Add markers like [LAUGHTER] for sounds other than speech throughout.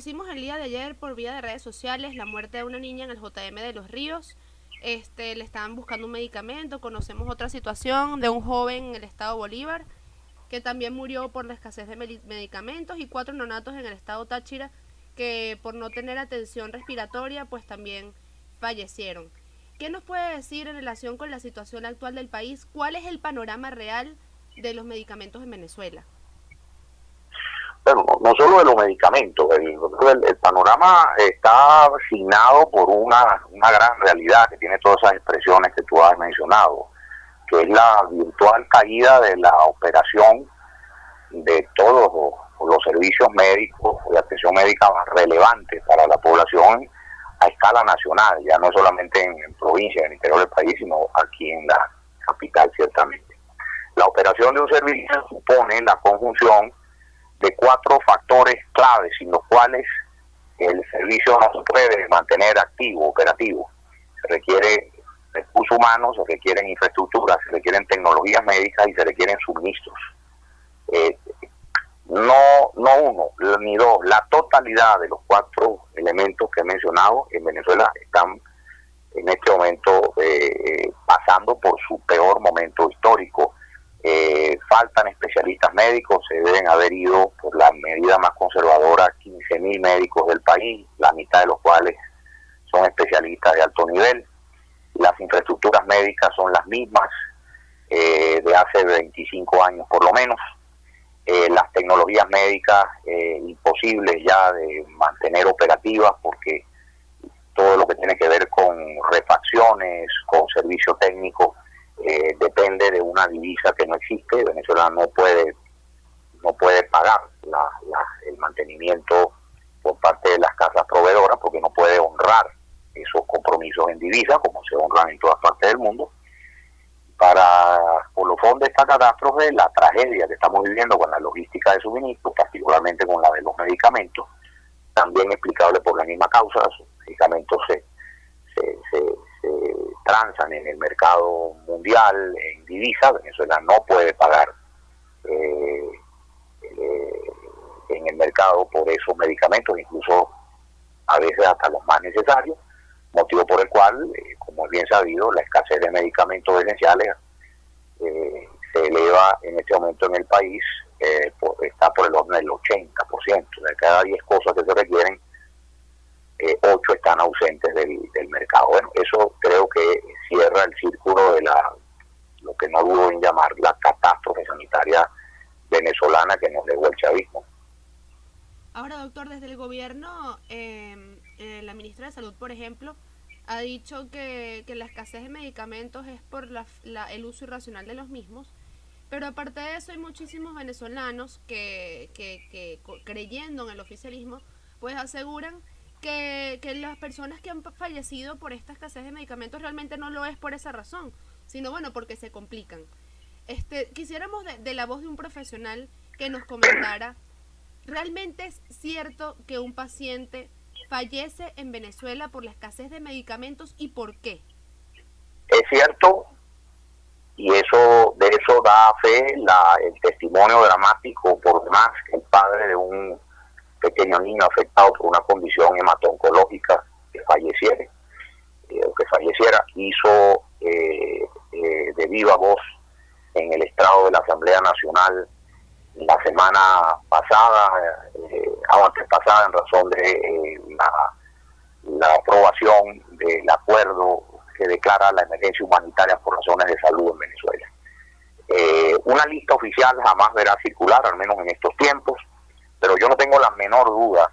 conocimos el día de ayer por vía de redes sociales la muerte de una niña en el JM de los Ríos. Este, le estaban buscando un medicamento. Conocemos otra situación de un joven en el estado Bolívar que también murió por la escasez de medicamentos y cuatro nonatos en el estado Táchira que por no tener atención respiratoria pues también fallecieron. ¿Qué nos puede decir en relación con la situación actual del país? ¿Cuál es el panorama real de los medicamentos en Venezuela? Bueno, no solo de los medicamentos, el, panorama está asignado por una, una gran realidad que tiene todas esas expresiones que tú has mencionado que es la virtual caída de la operación de todos los, servicios médicos de atención médica más relevantes para la población a escala nacional, ya no solamente en, provincia, en el interior del país, sino aquí en la capital, ciertamente. La operación de un servicio supone la conjunción de cuatro factores claves, sin los cuales el servicio no se puede mantener activo, operativo. Se requiere recursos humanos, se requieren infraestructuras, se requieren tecnologías médicas y se requieren suministros. Eh, no, no uno, ni dos, la totalidad de los cuatro elementos que he mencionado en Venezuela están en este momento eh, pasando por su peor momento histórico. Eh, faltan especialistas médicos, se deben haber ido por la medida más conservadora 15.000 médicos del país, la mitad de los cuales son especialistas de alto nivel. Las infraestructuras médicas son las mismas eh, de hace 25 años por lo menos, eh, las tecnologías médicas eh, imposibles ya de mantener operativas porque todo lo que tiene que ver con refacciones, con servicio técnico, depende de una divisa que no existe. Venezuela no puede no puede pagar el mantenimiento por parte de las casas proveedoras porque no puede honrar esos compromisos en divisa, como se honran en todas partes del mundo. Para colofón de esta catástrofe, la tragedia que estamos viviendo con la logística de suministro, particularmente con la de los medicamentos, también explicable por la misma causa, los medicamentos se, se, transan en el mercado mundial en divisa, Venezuela no puede pagar eh, eh, en el mercado por esos medicamentos, incluso a veces hasta los más necesarios motivo por el cual, eh, como es bien sabido, la escasez de medicamentos esenciales eh, se eleva en este momento en el país, está por el orden del 80%. De cada 10 cosas que se requieren, 8 están ausentes del, mercado. Bueno, eso creo que cierra el círculo de la lo que no dudo en llamar la catástrofe sanitaria venezolana que nos dejó el chavismo. Ahora, doctor, desde el gobierno eh, eh, la ministra de Salud, por ejemplo, ha dicho que, la escasez de medicamentos es por el uso irracional de los mismos. Pero aparte de eso hay muchísimos venezolanos que, creyendo en el oficialismo, pues aseguran que, las personas que han fallecido por esta escasez de medicamentos realmente no lo es por esa razón, sino bueno, porque se complican. Este, quisiéramos de la voz de un profesional que nos comentara, ¿realmente es cierto que un paciente fallece en Venezuela por la escasez de medicamentos y por qué? Es cierto, y eso de eso da fe la, el testimonio dramático por demás que el padre de un pequeño niño afectado por una condición hematoncológica que falleciera, eh, que falleciera hizo eh, eh, de viva voz en el estrado de la Asamblea Nacional la semana pasada, eh, antes pasada, en razón de eh, la, aprobación del acuerdo que declara la emergencia humanitaria por razones de salud en Venezuela. Una lista oficial jamás verá circular, al menos en estos tiempos, pero yo no tengo la menor duda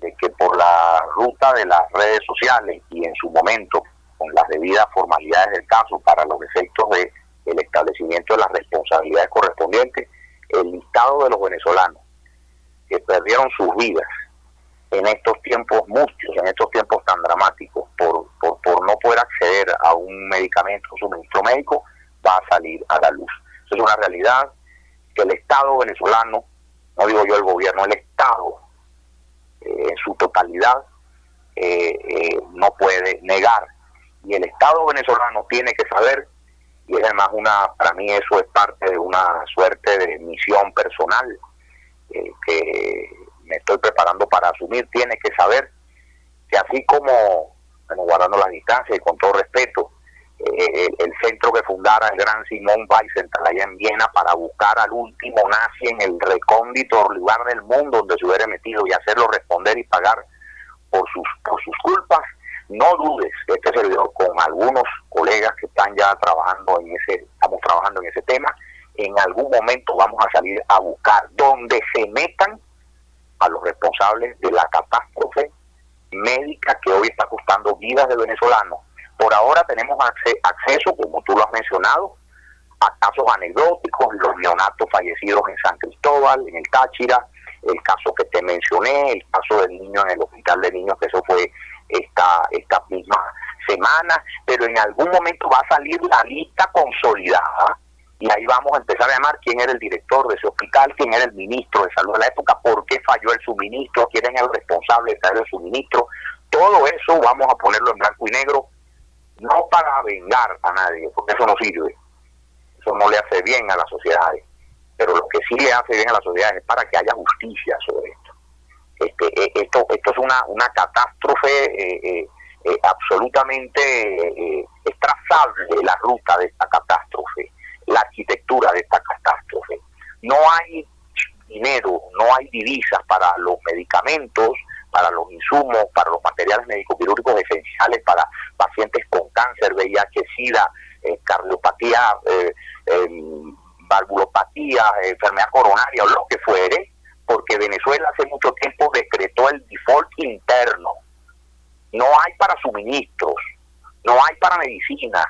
de que por la ruta de las redes sociales y en su momento con las debidas formalidades del caso para los efectos de el establecimiento de las responsabilidades correspondientes, el listado de los venezolanos que perdieron sus vidas en estos tiempos muchos, en estos tiempos tan dramáticos, por, no poder acceder a un medicamento, un suministro médico, va a salir a la luz. Eso es una realidad que el Estado venezolano, no digo yo el gobierno, el Estado eh, en su totalidad eh, eh, no puede negar. Y el Estado venezolano tiene que saber y es además una, para mí eso es parte de una suerte de misión personal que me estoy preparando para asumir, tiene que saber que así como, bueno, guardando las distancias y con todo respeto, eh, el, centro que fundara el gran Simón Weisenthal allá en Viena para buscar al último nazi en el recóndito lugar del mundo donde se hubiera metido y hacerlo responder y pagar por sus, por sus culpas, no dudes que este servidor con algunos colegas que están ya trabajando en ese, estamos trabajando en ese tema, en algún momento vamos a salir a buscar donde se metan a los responsables de la catástrofe médica que hoy está costando vidas de venezolanos por ahora tenemos acceso, como tú lo has mencionado, a casos anecdóticos, los neonatos fallecidos en San Cristóbal, en el Táchira, el caso que te mencioné, el caso del niño en el hospital de niños, que eso fue esta, esta misma semana, pero en algún momento va a salir la lista consolidada y ahí vamos a empezar a llamar quién era el director de ese hospital, quién era el ministro de salud de la época, por qué falló el suministro, quién era el responsable de traer el suministro. Todo eso vamos a ponerlo en blanco y negro no para vengar a nadie, porque eso no sirve, eso no le hace bien a las sociedades, pero lo que sí le hace bien a las sociedades es para que haya justicia sobre esto. Este, eh, esto, esto es una, una catástrofe eh, eh, absolutamente eh, es trazable la ruta de esta catástrofe, la arquitectura de esta catástrofe. No hay dinero, no hay divisas para los medicamentos, para los insumos, para los materiales médico-quirúrgicos esenciales para pacientes con cáncer, VIH, SIDA, eh, cardiopatía, eh, em, valvulopatía, enfermedad coronaria o lo que fuere, porque Venezuela hace mucho tiempo decretó el default interno. No hay para suministros, no hay para medicinas,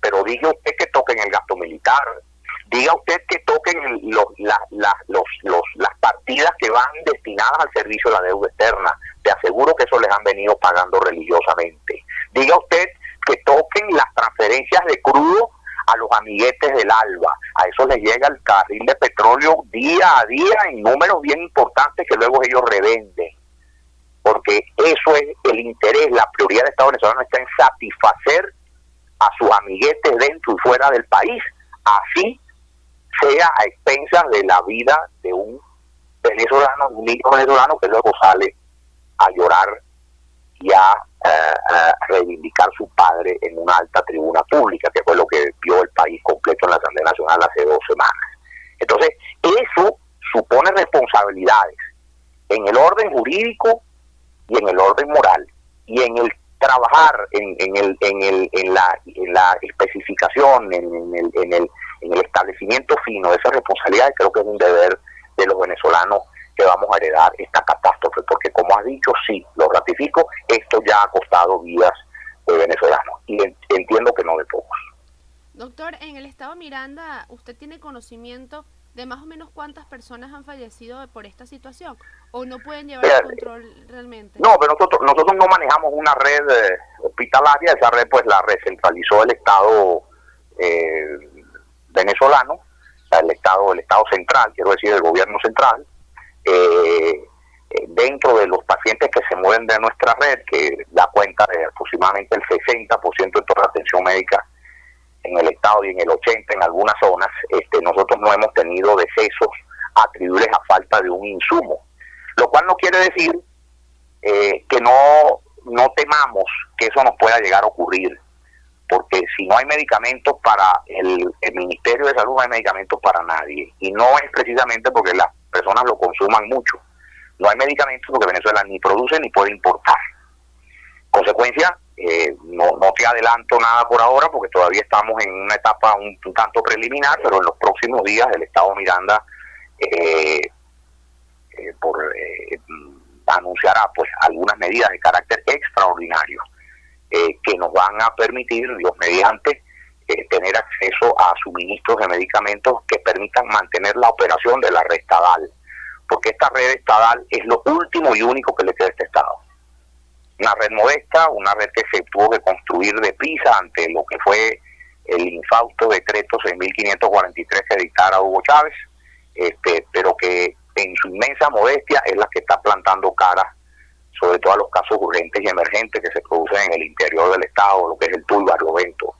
pero diga usted que toquen el gasto militar, diga usted que toquen los, los, las partidas que van destinadas al servicio de la deuda externa. Te aseguro que eso les han venido pagando religiosamente. Diga usted que toquen las transferencias de crudo a los amiguetes del ALBA. A eso les llega el carril de petróleo día a día en números bien importantes que luego ellos revenden. Porque eso es el interés, la prioridad del Estado venezolano está en satisfacer a sus amiguetes dentro y fuera del país. Así sea a expensas de la vida de un venezolano, un niño venezolano que luego sale a llorar y a, eh, reivindicar su padre en una alta tribuna pública, que fue lo que vio el país completo en la Asamblea Nacional hace dos semanas. Entonces, eso supone responsabilidades en el orden jurídico y en el orden moral y en el trabajar en, en, el, en, el, en, la, en la especificación, en, el, en, el, en el establecimiento fino de esas responsabilidades, creo que es un deber de los venezolanos que vamos a heredar esta catástrofe, porque como has dicho, sí, lo ratifico, esto ya ha costado vidas de venezolanos y entiendo que no de pocos. Doctor, en el estado Miranda, ¿usted tiene conocimiento de más o menos cuántas personas han fallecido por esta situación? ¿O no pueden llevar el control realmente? No, pero nosotros, nosotros no manejamos una red eh, hospitalaria, esa red pues la recentralizó el Estado eh, venezolano, el Estado, el Estado central, quiero decir, el gobierno central, eh, dentro de los pacientes que se mueven de nuestra red, que da cuenta de aproximadamente el 60% de toda la atención médica en el estado y en el 80 en algunas zonas, este, nosotros no hemos tenido decesos atribuibles a falta de un insumo, lo cual no quiere decir eh, que no, no temamos que eso nos pueda llegar a ocurrir, porque si no hay medicamentos para el, Ministerio de Salud, no hay medicamentos para nadie, y no es precisamente porque las personas lo consuman mucho, no hay medicamentos porque Venezuela ni produce ni puede importar. Consecuencia, eh, no, no te adelanto nada por ahora porque todavía estamos en una etapa un, tanto preliminar, pero en los próximos días el Estado Miranda eh, eh, por, anunciará pues algunas medidas de carácter extraordinario que nos van a permitir, Dios mediante, tener acceso a suministros de medicamentos que permitan mantener la operación de la red estadal, porque esta red estadal es lo último y único que le queda a este Estado. Una red modesta, una red que se tuvo que construir deprisa ante lo que fue el infausto decreto 6543 que dictara Hugo Chávez, este, pero que en su inmensa modestia es la que está plantando cara sobre todo a los casos urgentes y emergentes que se producen en el interior del Estado, lo que es el Tuy, Barlovento,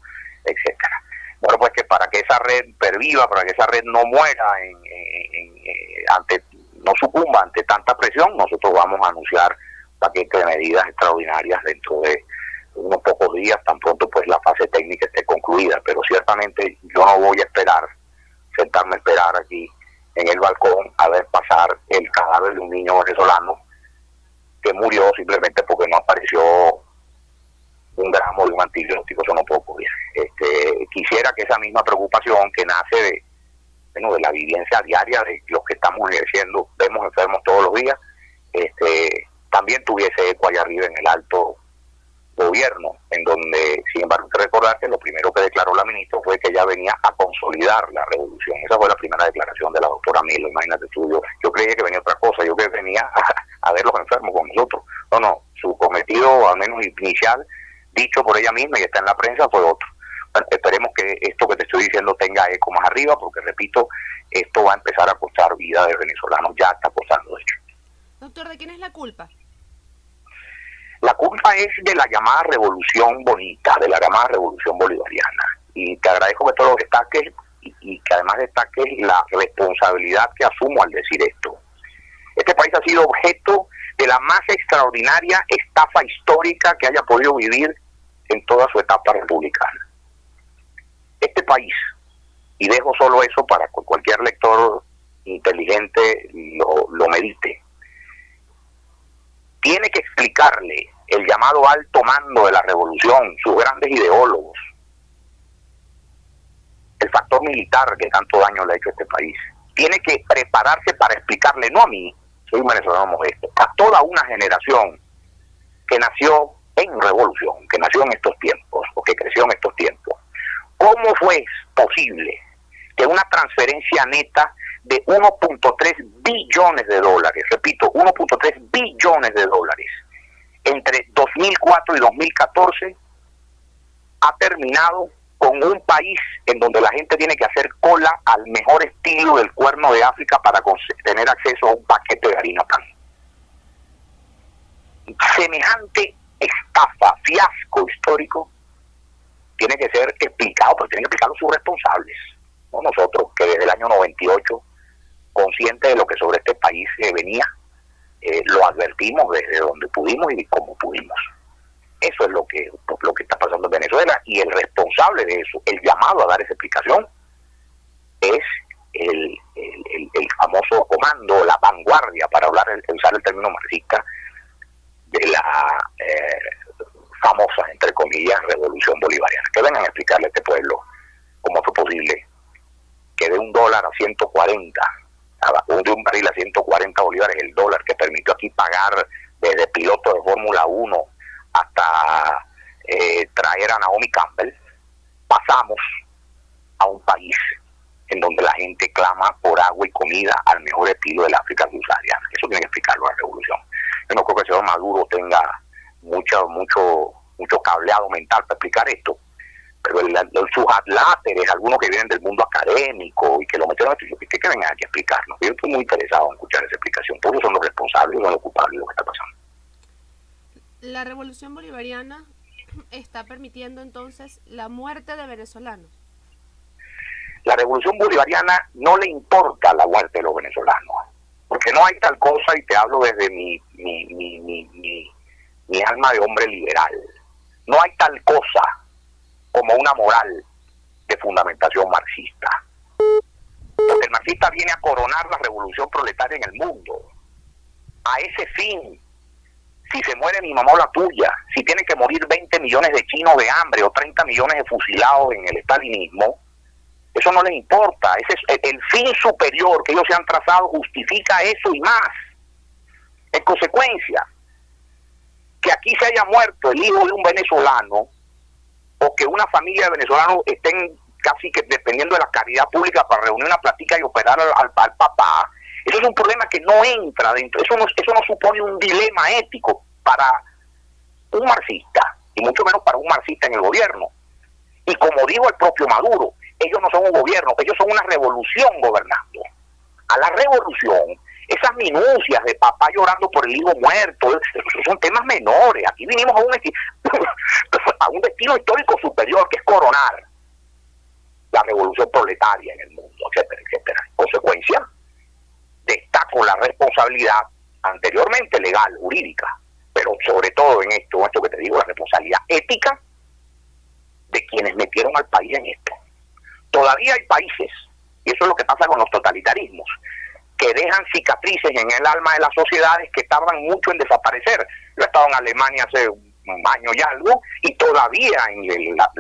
etcétera. Bueno, pues que para que esa red perviva, para que esa red no muera en, eh, ante no sucumba ante tanta presión, nosotros vamos a anunciar paquete de medidas extraordinarias dentro de unos pocos días, tan pronto pues la fase técnica esté concluida, pero ciertamente yo no voy a esperar, sentarme a esperar aquí en el balcón a ver pasar el cadáver de un niño venezolano que murió simplemente porque no apareció un gramo de un antibiótico, eso no puedo ocurrir. Este, quisiera que esa misma preocupación que nace de, bueno, de la vivencia diaria de los que estamos ejerciendo, vemos enfermos todos los días, este, también tuviese eco allá arriba en el alto gobierno, en donde, sin embargo, hay que recordar que lo primero que declaró la ministra fue que ella venía a consolidar la revolución. Esa fue la primera declaración de la doctora Milo, imagínate tú, yo, yo creía que venía otra cosa, yo que venía a, ver los enfermos con nosotros. No, no, su cometido, al menos inicial, dicho por ella misma y está en la prensa, fue otro. esperemos que esto que te estoy diciendo tenga eco más arriba, porque repito, esto va a empezar a costar vida de venezolanos, ya está costando de hecho. Doctor, ¿de quién es la culpa? La culpa es de la llamada revolución bonita, de la llamada revolución bolivariana. Y te agradezco que todo lo destaques y, y que además destaques la responsabilidad que asumo al decir esto. Este país ha sido objeto de la más extraordinaria estafa histórica que haya podido vivir en toda su etapa republicana. Este país, y dejo solo eso para que cualquier lector inteligente lo, lo medite, tiene que explicarle el llamado alto mando de la revolución, sus grandes ideólogos, el factor militar que tanto daño le ha hecho a este país. Tiene que prepararse para explicarle, no a mí, soy un venezolano modesto, a toda una generación que nació en revolución, que nació en estos tiempos, o que creció en estos tiempos. ¿Cómo fue posible que una transferencia neta de 1.3 billones de dólares, repito, 1.3 billones de dólares, entre 2004 y 2014, ha terminado con un país en donde la gente tiene que hacer cola al mejor estilo del cuerno de África para tener acceso a un paquete de harina pan. Semejante estafa, fiasco histórico, tiene que ser explicado, pero tienen que explicarlo sus responsables, no nosotros, que desde el año 98 consciente de lo que sobre este país se venía, eh, lo advertimos desde donde pudimos y como pudimos. Eso es lo que, lo que está pasando en Venezuela y el responsable de eso, el llamado a dar esa explicación, es el, el, famoso comando, la vanguardia, para hablar, usar el término marxista, de la eh, famosa, entre comillas, revolución bolivariana. Que vengan a explicarle a este pueblo cómo fue posible que de un dólar a 140 de un barril a 140 bolívares el dólar, que permitió aquí pagar desde piloto de Fórmula 1 hasta eh, traer a Naomi Campbell, pasamos a un país en donde la gente clama por agua y comida al mejor estilo del África subsahariana. Eso tiene que explicarlo la revolución. Yo no creo que el señor Maduro tenga mucho, mucho, mucho cableado mental para explicar esto, pero el, sus adláteres, algunos que vienen del mundo académico y que lo metieron a que, que vengan aquí a explicarnos. Yo estoy muy interesado en escuchar esa explicación. Todos son los responsables y los culpables de lo que está pasando. La revolución bolivariana está permitiendo entonces la muerte de venezolanos. La revolución bolivariana no le importa la muerte de los venezolanos, porque no hay tal cosa, y te hablo desde mi, mi, mi, mi, mi alma de hombre liberal, no hay tal cosa como una moral de fundamentación marxista. Porque el marxista viene a coronar la revolución proletaria en el mundo. A ese fin, si se muere mi mamá o la tuya, si tienen que morir 20 millones de chinos de hambre o 30 millones de fusilados en el estalinismo, eso no les importa. Ese es el, fin superior que ellos se han trazado justifica eso y más. En consecuencia, que aquí se haya muerto el hijo de un venezolano o que una familia de venezolanos estén casi que dependiendo de la caridad pública para reunir una platica y operar al, papá, eso es un problema que no entra dentro, eso no, eso no supone un dilema ético para un marxista, y mucho menos para un marxista en el gobierno. Y como dijo el propio Maduro, ellos no son un gobierno, ellos son una revolución gobernando. A la revolución esas minucias de papá llorando por el hijo muerto, son temas menores. Aquí vinimos a un, [LAUGHS] a un destino histórico superior, que es coronar la revolución proletaria en el mundo, etcétera, etcétera. En consecuencia, destaco la responsabilidad anteriormente legal, jurídica, pero sobre todo en esto, esto que te digo, la responsabilidad ética de quienes metieron al país en esto. Todavía hay países, y eso es lo que pasa con los totalitarismos, que dejan cicatrices en el alma de las sociedades que tardan mucho en desaparecer. Yo he estado en Alemania hace un año y algo, y todavía en la,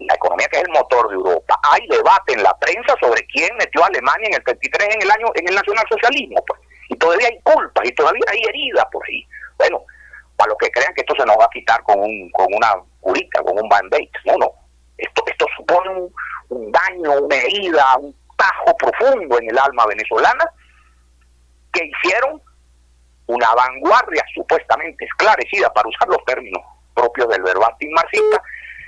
la economía que es el motor de Europa, hay debate en la prensa sobre quién metió a Alemania en el 33 en el año en el nacionalsocialismo, pues. Y todavía hay culpas y todavía hay heridas por ahí. Bueno, para los que crean que esto se nos va a quitar con un con una curita, con un band-aid, no, no. Esto esto supone un, un daño, una herida, un tajo profundo en el alma venezolana hicieron una vanguardia supuestamente esclarecida, para usar los términos propios del verbatim marxista,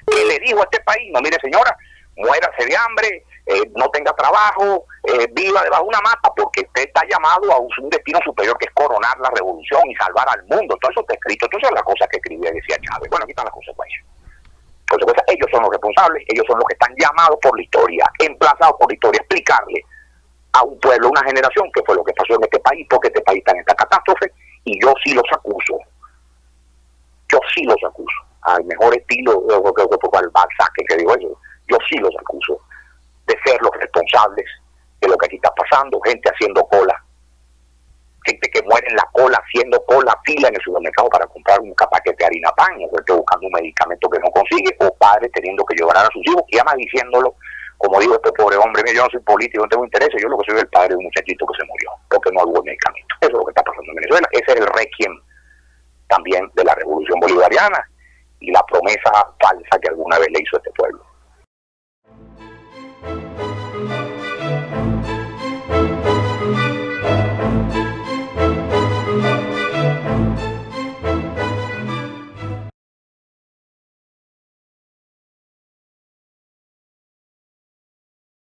que le dijo a este país, no mire señora, muérase de hambre, eh, no tenga trabajo, eh, viva debajo de una mata, porque usted está llamado a un destino superior que es coronar la revolución y salvar al mundo. Todo eso está escrito, entonces es la cosa que escribía decía Chávez. Bueno, aquí están las consecuencias. consecuencias. Ellos son los responsables, ellos son los que están llamados por la historia, emplazados por la historia, explicarle a un pueblo, una generación, que fue lo que pasó en este país, porque este país está en esta catástrofe, y yo sí los acuso. Yo sí los acuso al mejor estilo, creo que fue que digo eso, yo sí los acuso de ser los responsables de lo que aquí está pasando, gente haciendo cola, gente que muere en la cola, haciendo cola, fila en el supermercado para comprar un paquete de harina pan, o gente buscando un medicamento que no consigue, o padres teniendo que llorar a sus hijos, y además diciéndolo, como digo este pobre hombre, yo no soy político, no tengo interés, yo lo que soy el padre de un muchachito que se murió, porque no hubo medicamento. Eso es lo que está pasando en Venezuela, ese es el requiem también de la revolución bolivariana y la promesa falsa que alguna vez le hizo este pueblo.